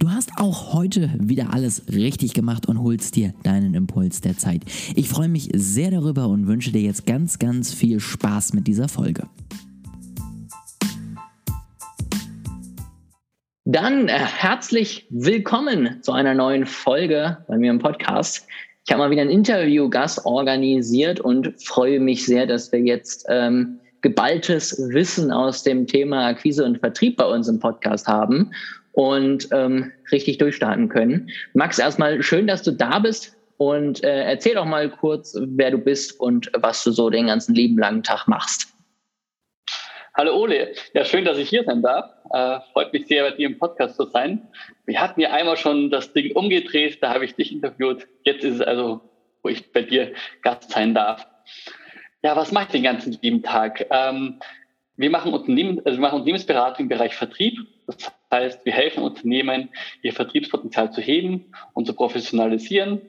Du hast auch heute wieder alles richtig gemacht und holst dir deinen Impuls der Zeit. Ich freue mich sehr darüber und wünsche dir jetzt ganz, ganz viel Spaß mit dieser Folge. Dann äh, herzlich willkommen zu einer neuen Folge bei mir im Podcast. Ich habe mal wieder einen Interviewgast organisiert und freue mich sehr, dass wir jetzt ähm, geballtes Wissen aus dem Thema Akquise und Vertrieb bei uns im Podcast haben und ähm, richtig durchstarten können. Max, erstmal schön, dass du da bist und äh, erzähl doch mal kurz, wer du bist und was du so den ganzen lieben langen Tag machst. Hallo Ole, ja schön, dass ich hier sein darf. Äh, freut mich sehr, bei dir im Podcast zu sein. Wir hatten ja einmal schon das Ding umgedreht, da habe ich dich interviewt. Jetzt ist es also, wo ich bei dir Gast sein darf. Ja, was mache ich den ganzen lieben Tag? Ähm, wir machen, Unternehmen, also wir machen Unternehmensberatung im Bereich Vertrieb. Das heißt, wir helfen Unternehmen, ihr Vertriebspotenzial zu heben und zu professionalisieren.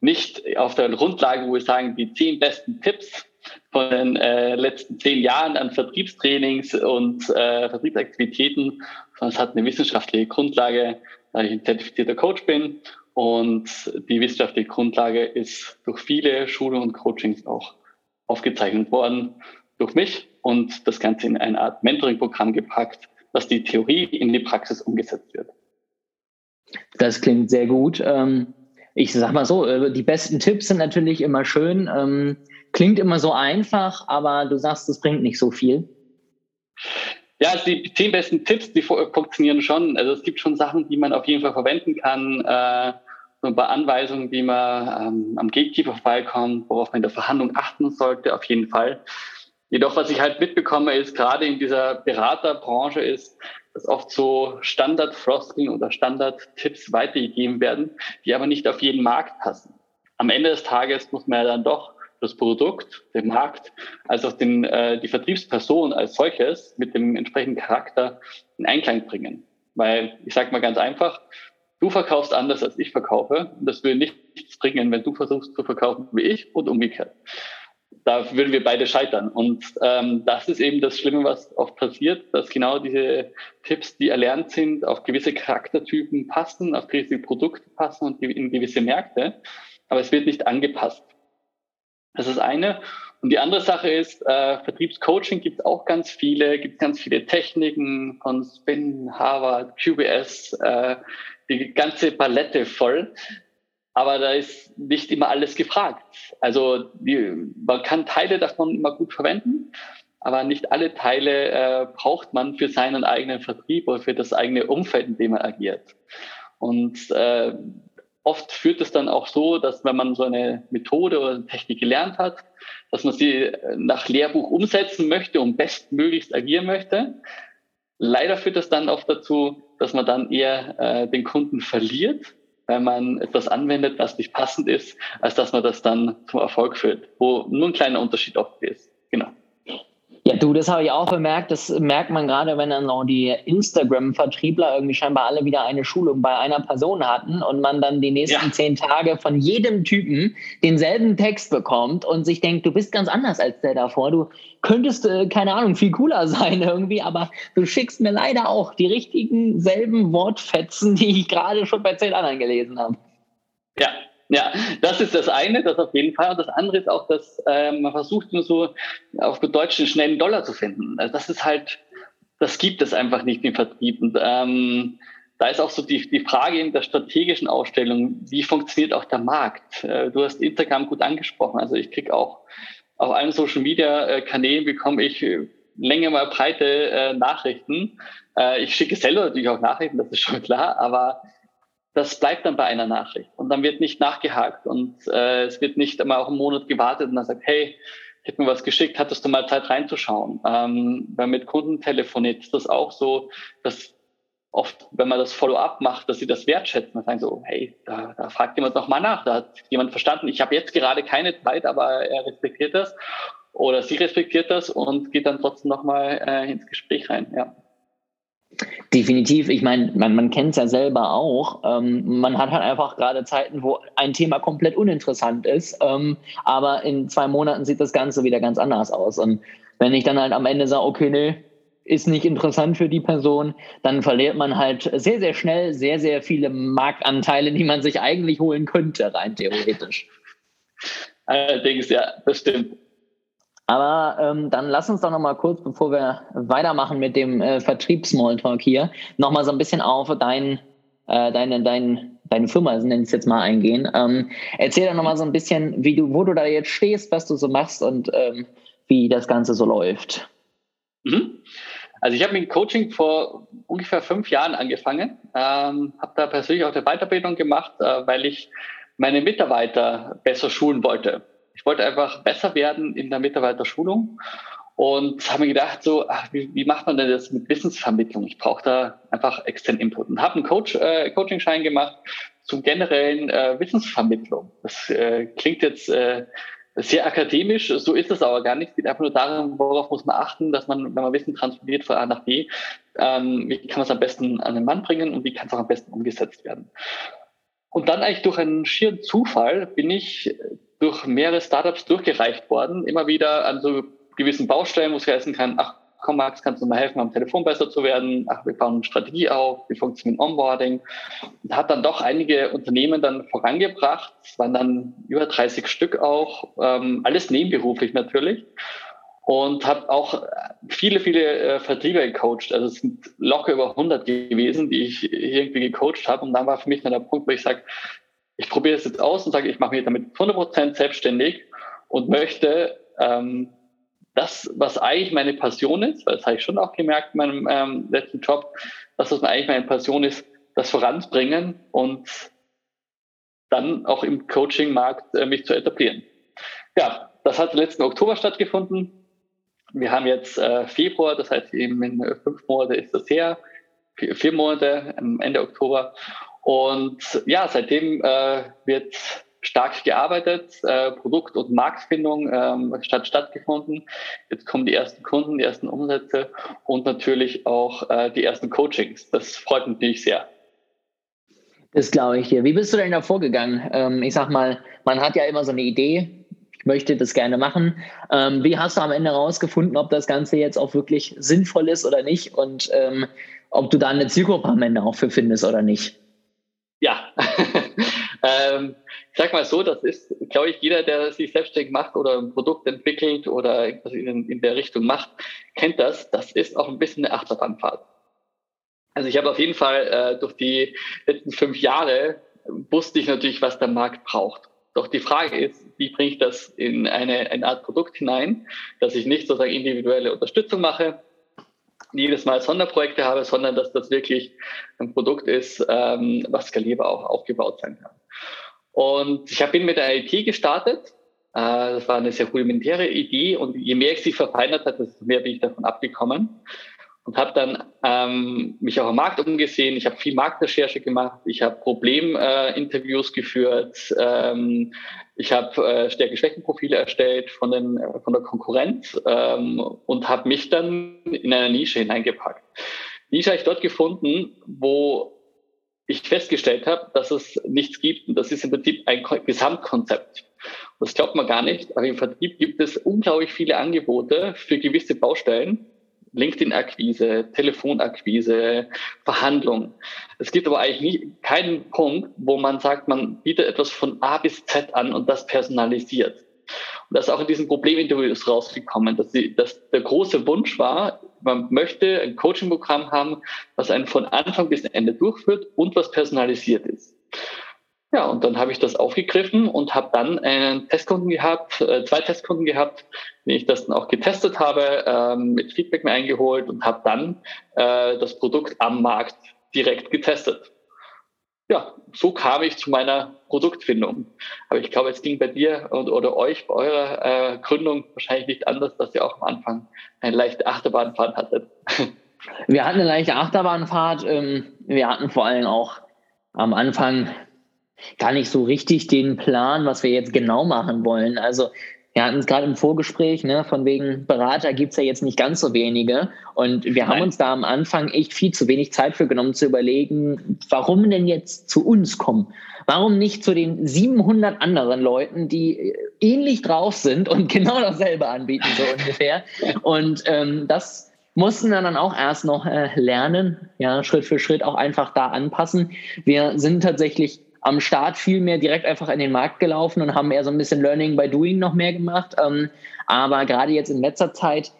Nicht auf der Grundlage, wo wir sagen, die zehn besten Tipps von den äh, letzten zehn Jahren an Vertriebstrainings und äh, Vertriebsaktivitäten, sondern es hat eine wissenschaftliche Grundlage, da ich ein zertifizierter Coach bin. Und die wissenschaftliche Grundlage ist durch viele Schulungen und Coachings auch aufgezeichnet worden durch mich und das Ganze in eine Art Mentoring-Programm gepackt, dass die Theorie in die Praxis umgesetzt wird. Das klingt sehr gut. Ähm, ich sag mal so, äh, die besten Tipps sind natürlich immer schön. Ähm, klingt immer so einfach, aber du sagst, es bringt nicht so viel. Ja, also die zehn besten Tipps, die funktionieren schon. Also es gibt schon Sachen, die man auf jeden Fall verwenden kann. Äh, so ein paar Anweisungen, wie man ähm, am Gatekeeper vorbeikommt, worauf man in der Verhandlung achten sollte, auf jeden Fall. Jedoch, was ich halt mitbekomme, ist gerade in dieser Beraterbranche ist, dass oft so Standard-Frosting oder Standard-Tipps weitergegeben werden, die aber nicht auf jeden Markt passen. Am Ende des Tages muss man ja dann doch das Produkt, den Markt, als auch den, äh, die Vertriebsperson als solches mit dem entsprechenden Charakter in Einklang bringen. Weil ich sage mal ganz einfach, du verkaufst anders als ich verkaufe und das will nichts bringen, wenn du versuchst zu verkaufen wie ich und umgekehrt da würden wir beide scheitern. Und ähm, das ist eben das Schlimme, was oft passiert, dass genau diese Tipps, die erlernt sind, auf gewisse Charaktertypen passen, auf gewisse Produkte passen und in gewisse Märkte, aber es wird nicht angepasst. Das ist eine. Und die andere Sache ist, äh, Vertriebscoaching gibt es auch ganz viele, gibt ganz viele Techniken von Spin, Harvard, QBS, äh, die ganze Palette voll aber da ist nicht immer alles gefragt. Also die, man kann Teile davon immer gut verwenden, aber nicht alle Teile äh, braucht man für seinen eigenen Vertrieb oder für das eigene Umfeld, in dem man agiert. Und äh, oft führt es dann auch so, dass wenn man so eine Methode oder eine Technik gelernt hat, dass man sie nach Lehrbuch umsetzen möchte und bestmöglichst agieren möchte. Leider führt das dann oft dazu, dass man dann eher äh, den Kunden verliert wenn man etwas anwendet, was nicht passend ist, als dass man das dann zum Erfolg führt, wo nur ein kleiner Unterschied oft ist. Genau. Ja, du, das habe ich auch bemerkt. Das merkt man gerade, wenn dann auch die Instagram-Vertriebler irgendwie scheinbar alle wieder eine Schulung bei einer Person hatten und man dann die nächsten ja. zehn Tage von jedem Typen denselben Text bekommt und sich denkt, du bist ganz anders als der davor. Du könntest, äh, keine Ahnung, viel cooler sein irgendwie, aber du schickst mir leider auch die richtigen selben Wortfetzen, die ich gerade schon bei zehn anderen gelesen habe. Ja, ja, das ist das eine, das auf jeden Fall. Und das andere ist auch, dass äh, man versucht nur so auf Deutsch einen schnellen Dollar zu finden. Also das ist halt, das gibt es einfach nicht im Vertrieb. Und ähm, da ist auch so die, die Frage in der strategischen Ausstellung, wie funktioniert auch der Markt? Äh, du hast Instagram gut angesprochen. Also ich krieg auch auf allen Social Media äh, Kanälen bekomme ich äh, länger mal breite äh, Nachrichten. Äh, ich schicke selber natürlich auch Nachrichten, das ist schon klar, aber das bleibt dann bei einer Nachricht und dann wird nicht nachgehakt und äh, es wird nicht einmal auch einen Monat gewartet und dann sagt, hey, ich habe mir was geschickt, hattest du mal Zeit reinzuschauen? Ähm, weil mit Kunden telefoniert ist das auch so, dass oft, wenn man das Follow-up macht, dass sie das wertschätzen und sagen so, hey, da, da fragt jemand noch mal nach, da hat jemand verstanden, ich habe jetzt gerade keine Zeit, aber er respektiert das oder sie respektiert das und geht dann trotzdem noch mal äh, ins Gespräch rein. Ja. Definitiv. Ich meine, man, man kennt es ja selber auch. Ähm, man hat halt einfach gerade Zeiten, wo ein Thema komplett uninteressant ist. Ähm, aber in zwei Monaten sieht das Ganze wieder ganz anders aus. Und wenn ich dann halt am Ende sage, okay, nee, ist nicht interessant für die Person, dann verliert man halt sehr, sehr schnell sehr, sehr viele Marktanteile, die man sich eigentlich holen könnte, rein theoretisch. Allerdings, ja, das stimmt. Aber ähm, dann lass uns doch noch mal kurz, bevor wir weitermachen mit dem äh, Vertriebs-Smalltalk hier, noch mal so ein bisschen auf dein, äh, deine, dein, deine Firma, also nenne ich es jetzt mal, eingehen. Ähm, erzähl doch noch mal so ein bisschen, wie du, wo du da jetzt stehst, was du so machst und ähm, wie das Ganze so läuft. Mhm. Also ich habe mit Coaching vor ungefähr fünf Jahren angefangen, ähm, habe da persönlich auch eine Weiterbildung gemacht, äh, weil ich meine Mitarbeiter besser schulen wollte. Ich wollte einfach besser werden in der Mitarbeiterschulung und habe mir gedacht, so, ach, wie, wie, macht man denn das mit Wissensvermittlung? Ich brauche da einfach externen Input und habe einen Coach, äh, Coaching-Schein gemacht zum generellen äh, Wissensvermittlung. Das äh, klingt jetzt äh, sehr akademisch, so ist es aber gar nicht. Es geht einfach nur darum, worauf muss man achten, dass man, wenn man Wissen transferiert von A nach B, ähm, wie kann man es am besten an den Mann bringen und wie kann es auch am besten umgesetzt werden. Und dann eigentlich durch einen schieren Zufall bin ich durch mehrere Startups durchgereicht worden, immer wieder an so gewissen Baustellen, wo es heißen kann, ach komm Max, kannst du mal helfen, am Telefon besser zu werden? Ach, wir bauen eine Strategie auf, wie funktioniert Onboarding? Und hat dann doch einige Unternehmen dann vorangebracht. Es waren dann über 30 Stück auch, ähm, alles nebenberuflich natürlich. Und habe auch viele, viele äh, Vertriebe gecoacht. Also es sind locker über 100 gewesen, die ich irgendwie gecoacht habe. Und dann war für mich dann der Punkt, wo ich sage, ich probiere es jetzt aus und sage, ich mache mich damit 100% selbstständig und möchte ähm, das, was eigentlich meine Passion ist, weil das habe ich schon auch gemerkt in meinem ähm, letzten Job, dass das eigentlich meine Passion ist, das voranbringen und dann auch im Coaching-Markt äh, mich zu etablieren. Ja, das hat letzten Oktober stattgefunden. Wir haben jetzt äh, Februar, das heißt eben in fünf Monate ist das her, vier, Monate am Ende Oktober. Und ja, seitdem äh, wird stark gearbeitet, äh, Produkt- und Marktfindung ähm, statt stattgefunden. Jetzt kommen die ersten Kunden, die ersten Umsätze und natürlich auch äh, die ersten Coachings. Das freut mich sehr. Das glaube ich dir. Wie bist du denn da vorgegangen? Ähm, ich sag mal, man hat ja immer so eine Idee, möchte das gerne machen. Ähm, wie hast du am Ende herausgefunden, ob das Ganze jetzt auch wirklich sinnvoll ist oder nicht und ähm, ob du da eine Zielgruppe am Ende auch für findest oder nicht? Ja, ähm, ich sag mal so, das ist, glaube ich, jeder, der sich selbstständig macht oder ein Produkt entwickelt oder irgendwas in, in der Richtung macht, kennt das. Das ist auch ein bisschen eine Achterbahnfahrt. Also ich habe auf jeden Fall äh, durch die letzten fünf Jahre wusste ich natürlich, was der Markt braucht. Doch die Frage ist, wie bringe ich das in eine, eine Art Produkt hinein, dass ich nicht sozusagen individuelle Unterstützung mache, jedes Mal Sonderprojekte habe, sondern dass das wirklich ein Produkt ist, ähm, was skalierbar auch aufgebaut sein kann. Und ich habe ihn mit der IT gestartet. Äh, das war eine sehr rudimentäre Idee und je mehr ich sie verfeinert habe, desto mehr bin ich davon abgekommen und habe dann ähm, mich auch am Markt umgesehen. Ich habe viel Marktrecherche gemacht. Ich habe Probleminterviews äh, geführt. Ähm, ich habe äh, Stärke-Schwächen-Profile erstellt von, den, von der Konkurrenz ähm, und habe mich dann in einer Nische hineingepackt. Nische habe ich dort gefunden, wo ich festgestellt habe, dass es nichts gibt. Und das ist im Prinzip ein Gesamtkonzept. Das glaubt man gar nicht, aber im Vertrieb gibt es unglaublich viele Angebote für gewisse Baustellen. LinkedIn-Akquise, Telefonakquise, Verhandlung. Es gibt aber eigentlich nie, keinen Punkt, wo man sagt, man bietet etwas von A bis Z an und das personalisiert. Und das ist auch in diesen Probleminterviews rausgekommen, dass, die, dass der große Wunsch war, man möchte ein Coaching-Programm haben, was einen von Anfang bis Ende durchführt und was personalisiert ist. Ja, und dann habe ich das aufgegriffen und habe dann einen Testkunden gehabt, äh, zwei Testkunden gehabt, die ich das dann auch getestet habe, ähm, mit Feedback mir eingeholt und habe dann äh, das Produkt am Markt direkt getestet. Ja, so kam ich zu meiner Produktfindung. Aber ich glaube, es ging bei dir und, oder euch bei eurer äh, Gründung wahrscheinlich nicht anders, dass ihr auch am Anfang eine leichte Achterbahnfahrt hattet. Wir hatten eine leichte Achterbahnfahrt. Ähm, wir hatten vor allem auch am Anfang gar nicht so richtig den Plan, was wir jetzt genau machen wollen. Also wir hatten es gerade im Vorgespräch, ne, von wegen Berater gibt's ja jetzt nicht ganz so wenige. Und wir Nein. haben uns da am Anfang echt viel zu wenig Zeit für genommen, zu überlegen, warum denn jetzt zu uns kommen? Warum nicht zu den 700 anderen Leuten, die ähnlich drauf sind und genau dasselbe anbieten, so ungefähr? Und ähm, das mussten wir dann auch erst noch äh, lernen, ja, Schritt für Schritt auch einfach da anpassen. Wir sind tatsächlich am Start viel mehr direkt einfach in den Markt gelaufen und haben eher so ein bisschen Learning by Doing noch mehr gemacht. Ähm, aber gerade jetzt in letzter Zeit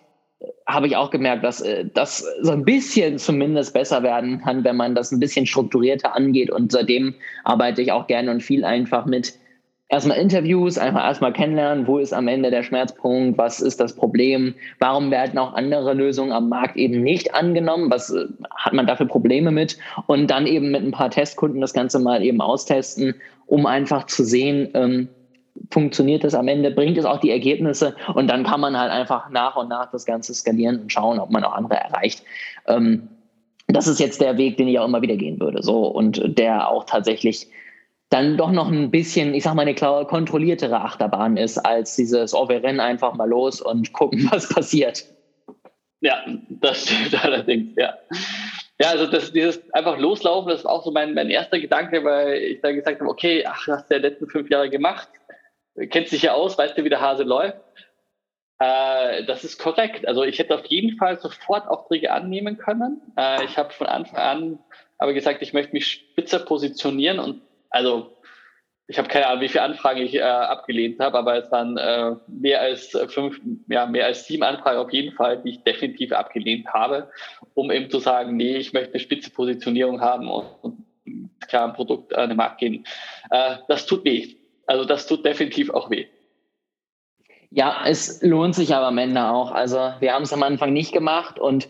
äh, habe ich auch gemerkt, dass äh, das so ein bisschen zumindest besser werden kann, wenn man das ein bisschen strukturierter angeht. Und seitdem arbeite ich auch gerne und viel einfach mit erstmal Interviews, einfach erstmal kennenlernen, wo ist am Ende der Schmerzpunkt, was ist das Problem, warum werden auch andere Lösungen am Markt eben nicht angenommen, was äh, hat man dafür Probleme mit und dann eben mit ein paar Testkunden das Ganze mal eben austesten, um einfach zu sehen, ähm, funktioniert das am Ende, bringt es auch die Ergebnisse und dann kann man halt einfach nach und nach das Ganze skalieren und schauen, ob man auch andere erreicht. Ähm, das ist jetzt der Weg, den ich auch immer wieder gehen würde. So und der auch tatsächlich dann doch noch ein bisschen, ich sag mal, eine kontrolliertere Achterbahn ist, als dieses, oh, wir rennen einfach mal los und gucken, was passiert. Ja, das stimmt allerdings, ja. Ja, also das, dieses einfach loslaufen, das war auch so mein, mein erster Gedanke, weil ich dann gesagt habe, okay, ach, hast du ja letzten fünf Jahre gemacht, kennst dich ja aus, weißt du, wie der Hase läuft. Äh, das ist korrekt. Also ich hätte auf jeden Fall sofort Aufträge annehmen können. Äh, ich habe von Anfang an aber gesagt, ich möchte mich spitzer positionieren und also ich habe keine Ahnung, wie viele Anfragen ich äh, abgelehnt habe, aber es waren äh, mehr als fünf, ja, mehr als sieben Anfragen auf jeden Fall, die ich definitiv abgelehnt habe, um eben zu sagen, nee, ich möchte eine spitze Positionierung haben und, und klar ein Produkt an den Markt gehen. Äh, das tut weh. Also das tut definitiv auch weh. Ja, es lohnt sich aber am Ende auch. Also wir haben es am Anfang nicht gemacht und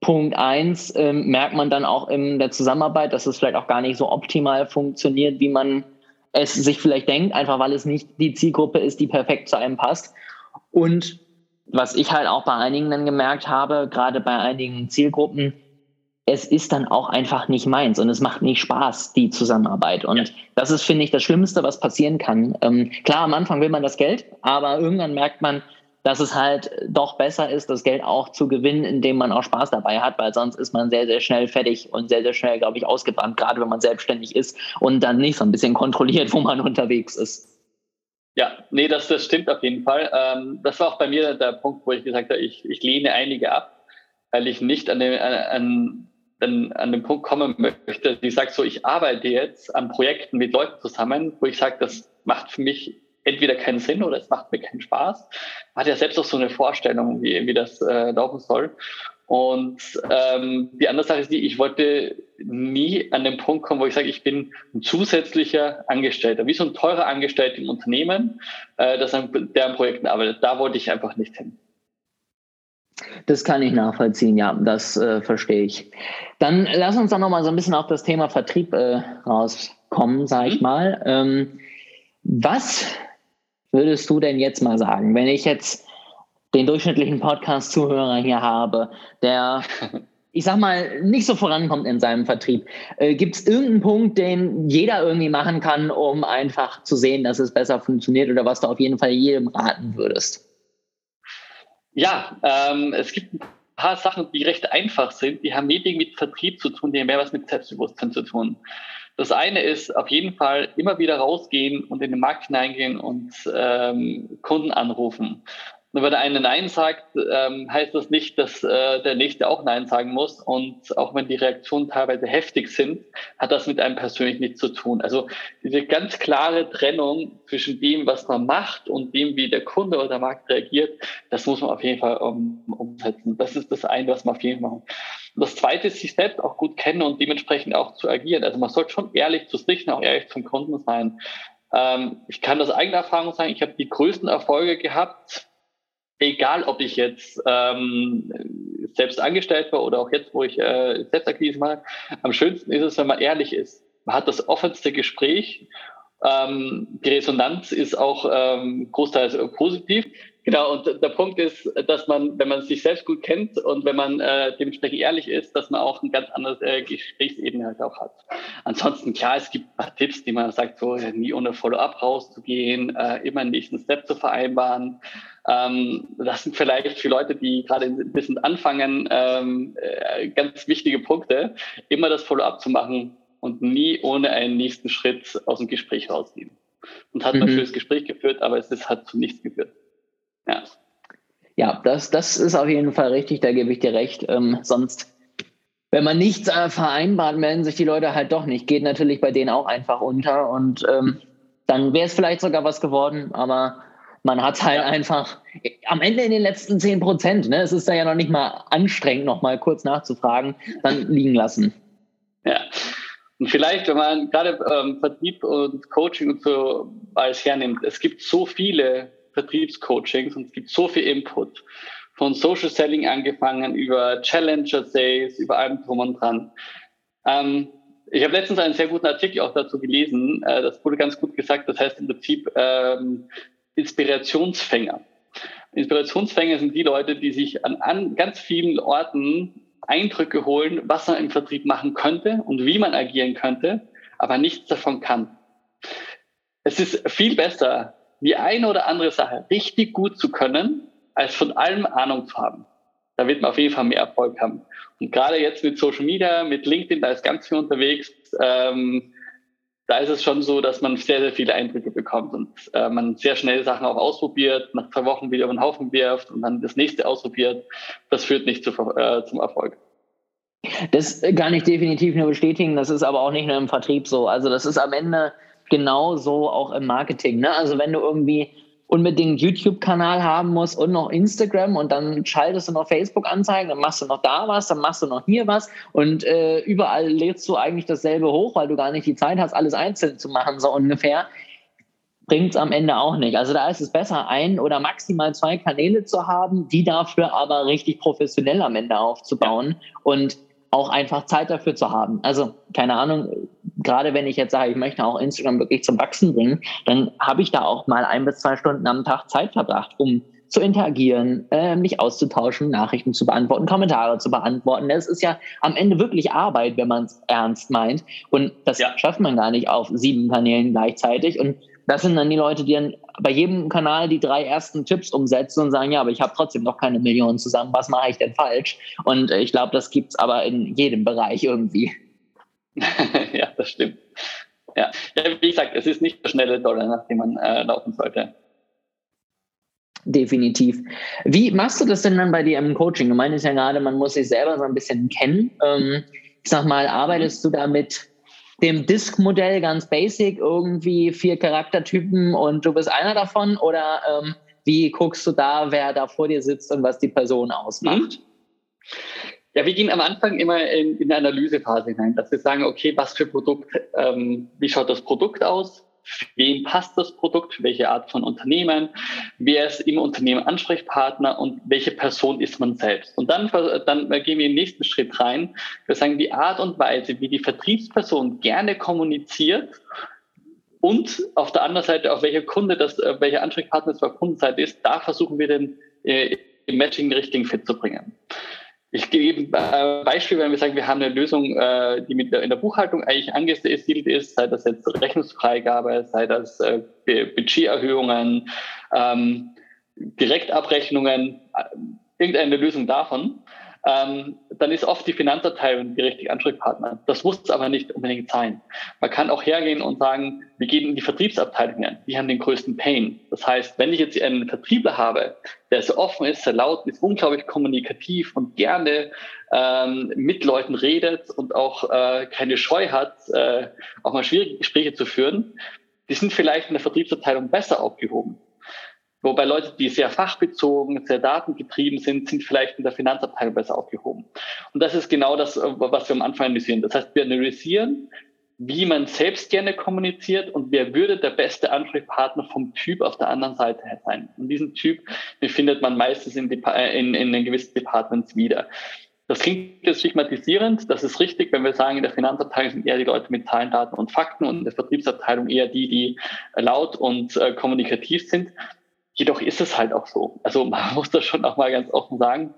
Punkt eins ähm, merkt man dann auch in der Zusammenarbeit, dass es vielleicht auch gar nicht so optimal funktioniert, wie man es sich vielleicht denkt, einfach weil es nicht die Zielgruppe ist, die perfekt zu einem passt. Und was ich halt auch bei einigen dann gemerkt habe, gerade bei einigen Zielgruppen, es ist dann auch einfach nicht meins und es macht nicht Spaß, die Zusammenarbeit. Und ja. das ist, finde ich, das Schlimmste, was passieren kann. Ähm, klar, am Anfang will man das Geld, aber irgendwann merkt man, dass es halt doch besser ist, das Geld auch zu gewinnen, indem man auch Spaß dabei hat, weil sonst ist man sehr, sehr schnell fertig und sehr, sehr schnell, glaube ich, ausgebrannt, gerade wenn man selbstständig ist und dann nicht so ein bisschen kontrolliert, wo man unterwegs ist. Ja, nee, das, das stimmt auf jeden Fall. Ähm, das war auch bei mir der Punkt, wo ich gesagt habe, ich, ich lehne einige ab, weil ich nicht an dem, an, an, an den Punkt kommen möchte, die sagt so, ich arbeite jetzt an Projekten mit Leuten zusammen, wo ich sage, das macht für mich entweder keinen Sinn oder es macht mir keinen Spaß. Hat ja selbst auch so eine Vorstellung, wie, wie das äh, laufen soll. Und ähm, die andere Sache ist die, ich wollte nie an den Punkt kommen, wo ich sage, ich bin ein zusätzlicher Angestellter, wie so ein teurer Angestellter im Unternehmen, äh, das an, der an Projekten arbeitet. Da wollte ich einfach nicht hin. Das kann ich nachvollziehen, ja, das äh, verstehe ich. Dann lass uns doch nochmal so ein bisschen auf das Thema Vertrieb äh, rauskommen, sage ich mhm. mal. Ähm, was würdest du denn jetzt mal sagen, wenn ich jetzt den durchschnittlichen Podcast-Zuhörer hier habe, der, ich sag mal, nicht so vorankommt in seinem Vertrieb. Äh, Gibt es irgendeinen Punkt, den jeder irgendwie machen kann, um einfach zu sehen, dass es besser funktioniert oder was du auf jeden Fall jedem raten würdest? Ja, ähm, es gibt ein paar Sachen, die recht einfach sind. Die haben wenig mit Vertrieb zu tun, die haben mehr was mit Selbstbewusstsein zu tun. Das eine ist auf jeden Fall immer wieder rausgehen und in den Markt hineingehen und ähm, Kunden anrufen. Und wenn der eine Nein sagt, ähm, heißt das nicht, dass äh, der nächste auch Nein sagen muss. Und auch wenn die Reaktionen teilweise heftig sind, hat das mit einem persönlich nichts zu tun. Also diese ganz klare Trennung zwischen dem, was man macht und dem, wie der Kunde oder der Markt reagiert, das muss man auf jeden Fall um, umsetzen. Das ist das eine, was man auf jeden Fall macht. Und das zweite ist, sich selbst auch gut kennen und dementsprechend auch zu agieren. Also man sollte schon ehrlich zu sich, auch ehrlich zum Kunden sein. Ähm, ich kann das eigene Erfahrung sagen, ich habe die größten Erfolge gehabt, egal ob ich jetzt ähm, selbst angestellt war oder auch jetzt, wo ich äh, Selbstakquise mache, am schönsten ist es, wenn man ehrlich ist. Man hat das offenste Gespräch. Ähm, die Resonanz ist auch ähm, großteils positiv. Genau, und der Punkt ist, dass man, wenn man sich selbst gut kennt und wenn man äh, dementsprechend ehrlich ist, dass man auch ein ganz anderes äh, Gesprächsebene halt auch hat. Ansonsten, klar, es gibt ein paar Tipps, die man sagt, so nie ohne Follow-up rauszugehen, äh, immer einen nächsten Step zu vereinbaren. Ähm, das sind vielleicht für Leute, die gerade ein bisschen anfangen, ähm, äh, ganz wichtige Punkte, immer das Follow-up zu machen und nie ohne einen nächsten Schritt aus dem Gespräch rausgehen. Und hat mhm. man schönes Gespräch geführt, aber es ist, hat zu nichts geführt. Ja. ja, das, das ist auf jeden Fall richtig, da gebe ich dir recht. Ähm, sonst, wenn man nichts äh, vereinbart, melden sich die Leute halt doch nicht. Geht natürlich bei denen auch einfach unter und ähm, dann wäre es vielleicht sogar was geworden, aber man hat halt ja. einfach am Ende in den letzten 10 Prozent, ne, es ist da ja noch nicht mal anstrengend, noch mal kurz nachzufragen, dann liegen lassen. Ja. Und vielleicht, wenn man gerade ähm, Vertrieb und Coaching und so alles hernimmt, es gibt so viele Vertriebscoachings und es gibt so viel Input. Von Social Selling angefangen, über Challenger Days, über allem drum und dran. Ähm, ich habe letztens einen sehr guten Artikel auch dazu gelesen. Äh, das wurde ganz gut gesagt. Das heißt im Prinzip ähm, Inspirationsfänger. Inspirationsfänger sind die Leute, die sich an, an ganz vielen Orten Eindrücke holen, was man im Vertrieb machen könnte und wie man agieren könnte, aber nichts davon kann. Es ist viel besser, die eine oder andere Sache richtig gut zu können, als von allem Ahnung zu haben. Da wird man auf jeden Fall mehr Erfolg haben. Und gerade jetzt mit Social Media, mit LinkedIn, da ist ganz viel unterwegs. Ähm, da ist es schon so, dass man sehr, sehr viele Eindrücke bekommt und äh, man sehr schnell Sachen auch ausprobiert, nach zwei Wochen wieder über den Haufen wirft und dann das nächste ausprobiert. Das führt nicht zu, äh, zum Erfolg. Das kann ich definitiv nur bestätigen. Das ist aber auch nicht nur im Vertrieb so. Also das ist am Ende genauso auch im Marketing. Ne? Also wenn du irgendwie unbedingt YouTube-Kanal haben musst und noch Instagram und dann schaltest du noch Facebook-Anzeigen, dann machst du noch da was, dann machst du noch hier was und äh, überall lädst du eigentlich dasselbe hoch, weil du gar nicht die Zeit hast, alles einzeln zu machen, so ungefähr, bringt es am Ende auch nicht. Also da ist es besser, ein oder maximal zwei Kanäle zu haben, die dafür aber richtig professionell am Ende aufzubauen und auch einfach Zeit dafür zu haben. Also, keine Ahnung, gerade wenn ich jetzt sage, ich möchte auch Instagram wirklich zum Wachsen bringen, dann habe ich da auch mal ein bis zwei Stunden am Tag Zeit verbracht, um zu interagieren, äh, mich auszutauschen, Nachrichten zu beantworten, Kommentare zu beantworten. Das ist ja am Ende wirklich Arbeit, wenn man es ernst meint. Und das ja. schafft man gar nicht auf sieben Kanälen gleichzeitig. Und das sind dann die Leute, die dann bei jedem Kanal die drei ersten Tipps umsetzen und sagen, ja, aber ich habe trotzdem noch keine Millionen zusammen, was mache ich denn falsch? Und ich glaube, das gibt es aber in jedem Bereich irgendwie. ja, das stimmt. Ja. ja. wie gesagt, es ist nicht der schnelle Dollar, nach dem man äh, laufen sollte. Definitiv. Wie machst du das denn dann bei dir im Coaching? Du meinst ja gerade, man muss sich selber so ein bisschen kennen. Ähm, ich sag mal, arbeitest du da mit dem Disk-Modell ganz basic, irgendwie vier Charaktertypen und du bist einer davon? Oder ähm, wie guckst du da, wer da vor dir sitzt und was die Person ausmacht? Mhm. Ja, wir gehen am Anfang immer in, in eine Analysephase hinein, dass wir sagen, okay, was für Produkt, ähm, wie schaut das Produkt aus? wem passt das Produkt, welche Art von Unternehmen, wer ist im Unternehmen Ansprechpartner und welche Person ist man selbst. Und dann, dann gehen wir in den nächsten Schritt rein. Wir sagen, die Art und Weise, wie die Vertriebsperson gerne kommuniziert und auf der anderen Seite, auf welcher Kunde das, äh, welcher Ansprechpartner es auf Kundenseite ist, da versuchen wir den äh, im Matching richtig fit zu bringen. Ich gebe ein Beispiel, wenn wir sagen, wir haben eine Lösung, äh, die mit in der Buchhaltung eigentlich angesiedelt ist, sei das jetzt Rechnungsfreigabe, sei das äh, Budgeterhöhungen, ähm, Direktabrechnungen, äh, irgendeine Lösung davon ähm, dann ist oft die Finanzabteilung die richtige Ansprechpartner. Das muss aber nicht unbedingt sein. Man kann auch hergehen und sagen, wir gehen in die Vertriebsabteilung an. Die haben den größten Pain. Das heißt, wenn ich jetzt einen Vertriebler habe, der so offen ist, sehr laut ist, unglaublich kommunikativ und gerne ähm, mit Leuten redet und auch äh, keine Scheu hat, äh, auch mal schwierige Gespräche zu führen, die sind vielleicht in der Vertriebsabteilung besser aufgehoben. Wobei Leute, die sehr fachbezogen, sehr datengetrieben sind, sind vielleicht in der Finanzabteilung besser aufgehoben. Und das ist genau das, was wir am Anfang analysieren. Das heißt, wir analysieren, wie man selbst gerne kommuniziert und wer würde der beste Ansprechpartner vom Typ auf der anderen Seite sein. Und diesen Typ findet man meistens in, in, in den gewissen Departments wieder. Das klingt jetzt stigmatisierend. Das ist richtig, wenn wir sagen, in der Finanzabteilung sind eher die Leute mit Zahlen, Daten und Fakten und in der Vertriebsabteilung eher die, die laut und äh, kommunikativ sind. Jedoch ist es halt auch so. Also man muss das schon auch mal ganz offen sagen.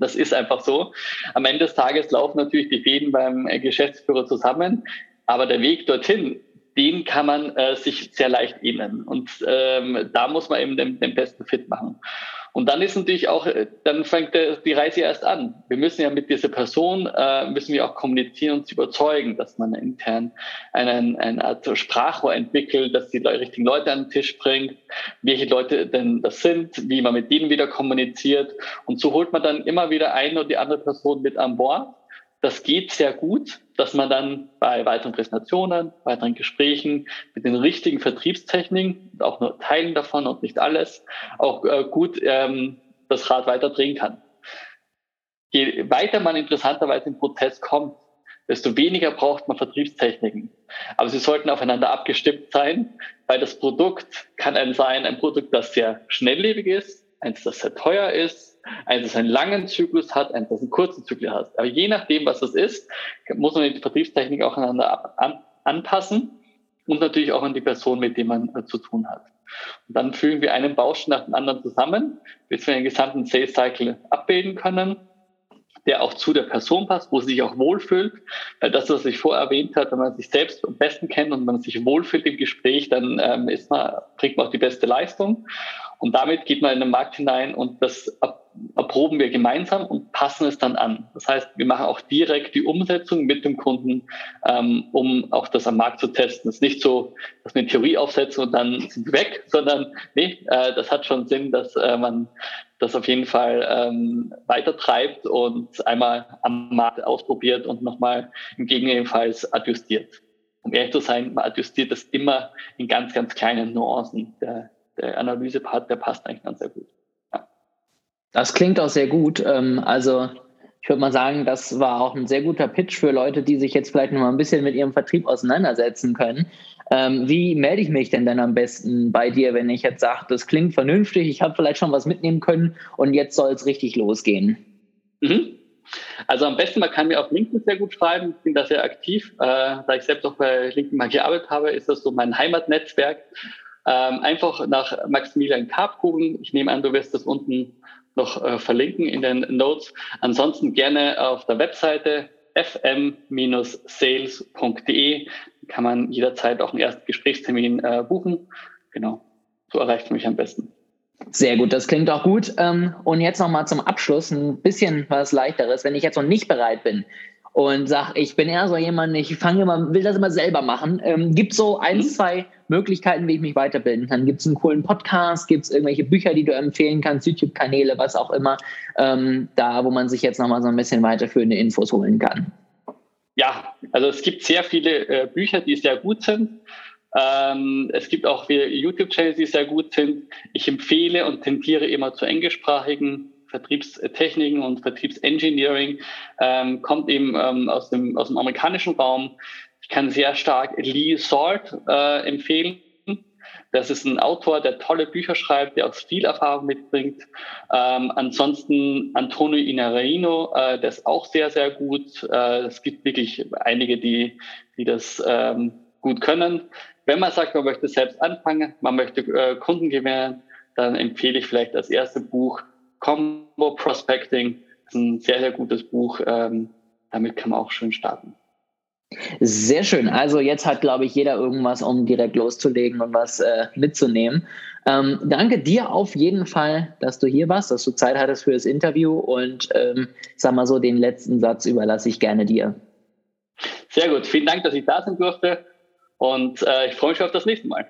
Das ist einfach so. Am Ende des Tages laufen natürlich die Fäden beim äh, Geschäftsführer zusammen, aber der Weg dorthin, den kann man äh, sich sehr leicht ähneln. Und ähm, da muss man eben den, den besten Fit machen. Und dann ist natürlich auch, äh, dann fängt die Reise erst an. Wir müssen ja mit dieser Person, äh, müssen wir auch kommunizieren und überzeugen, dass man intern einen, eine Art Sprachrohr entwickelt, dass die richtigen Leute an den Tisch bringt, welche Leute denn das sind, wie man mit denen wieder kommuniziert. Und so holt man dann immer wieder eine oder die andere Person mit an Bord. Das geht sehr gut, dass man dann bei weiteren Präsentationen, weiteren Gesprächen mit den richtigen Vertriebstechniken, auch nur Teilen davon und nicht alles, auch äh, gut ähm, das Rad weiter drehen kann. Je weiter man interessanterweise im Prozess kommt, desto weniger braucht man Vertriebstechniken. Aber sie sollten aufeinander abgestimmt sein, weil das Produkt kann ein sein, ein Produkt, das sehr schnelllebig ist, eins, das sehr teuer ist, eins, das einen langen Zyklus hat, eins, das einen kurzen Zyklus hat. Aber je nachdem, was das ist, muss man die Vertriebstechnik auch einander an, anpassen und natürlich auch an die Person, mit der man äh, zu tun hat. Und dann fügen wir einen Baustein nach dem anderen zusammen, bis wir den gesamten Sales Cycle abbilden können, der auch zu der Person passt, wo sie sich auch wohlfühlt. Weil das, was ich vorher erwähnt habe, wenn man sich selbst am besten kennt und man sich wohlfühlt im Gespräch, dann ähm, ist man, bringt man auch die beste Leistung. Und damit geht man in den Markt hinein und das erproben wir gemeinsam und passen es dann an. Das heißt, wir machen auch direkt die Umsetzung mit dem Kunden, ähm, um auch das am Markt zu testen. Es ist nicht so, dass wir eine Theorie aufsetzen und dann sind wir weg, sondern nee, äh, das hat schon Sinn, dass äh, man das auf jeden Fall ähm, weiter treibt und einmal am Markt ausprobiert und nochmal im Gegenfall adjustiert. Um ehrlich zu sein, man adjustiert das immer in ganz, ganz kleinen Nuancen. Der, der Analysepart, der passt eigentlich ganz sehr gut. Das klingt auch sehr gut. Ähm, also ich würde mal sagen, das war auch ein sehr guter Pitch für Leute, die sich jetzt vielleicht noch mal ein bisschen mit ihrem Vertrieb auseinandersetzen können. Ähm, wie melde ich mich denn dann am besten bei dir, wenn ich jetzt sage, das klingt vernünftig, ich habe vielleicht schon was mitnehmen können und jetzt soll es richtig losgehen? Mhm. Also am besten, man kann mir auf LinkedIn sehr gut schreiben, ich bin da sehr aktiv. Äh, da ich selbst auch bei LinkedIn mal gearbeitet habe, ist das so mein Heimatnetzwerk. Ähm, einfach nach Maximilian Karp googeln. Ich nehme an, du wirst das unten noch äh, verlinken in den Notes. Ansonsten gerne auf der Webseite fm-sales.de kann man jederzeit auch einen ersten Gesprächstermin äh, buchen. Genau, so erreicht mich am besten. Sehr gut, das klingt auch gut. Ähm, und jetzt nochmal zum Abschluss ein bisschen was leichteres. Wenn ich jetzt noch nicht bereit bin, und sag, ich bin eher so jemand, ich fange immer, will das immer selber machen. Ähm, gibt so ein, mhm. zwei Möglichkeiten, wie ich mich weiterbilden kann? Gibt es einen coolen Podcast? Gibt es irgendwelche Bücher, die du empfehlen kannst, YouTube-Kanäle, was auch immer, ähm, da, wo man sich jetzt nochmal so ein bisschen weiterführende Infos holen kann? Ja, also es gibt sehr viele äh, Bücher, die sehr gut sind. Ähm, es gibt auch YouTube-Channels, die sehr gut sind. Ich empfehle und tendiere immer zu englischsprachigen Vertriebstechniken und Vertriebsengineering, ähm, kommt eben ähm, aus, dem, aus dem amerikanischen Raum. Ich kann sehr stark Lee Salt äh, empfehlen. Das ist ein Autor, der tolle Bücher schreibt, der auch viel Erfahrung mitbringt. Ähm, ansonsten Antonio Inarino, äh, der ist auch sehr, sehr gut. Äh, es gibt wirklich einige, die, die das ähm, gut können. Wenn man sagt, man möchte selbst anfangen, man möchte äh, Kunden gewinnen, dann empfehle ich vielleicht das erste Buch Combo Prospecting ist ein sehr, sehr gutes Buch. Ähm, damit kann man auch schön starten. Sehr schön. Also jetzt hat, glaube ich, jeder irgendwas, um direkt loszulegen und was äh, mitzunehmen. Ähm, danke dir auf jeden Fall, dass du hier warst, dass du Zeit hattest für das Interview und ähm, sag mal so, den letzten Satz überlasse ich gerne dir. Sehr gut. Vielen Dank, dass ich da sein durfte und äh, ich freue mich auf das nächste Mal.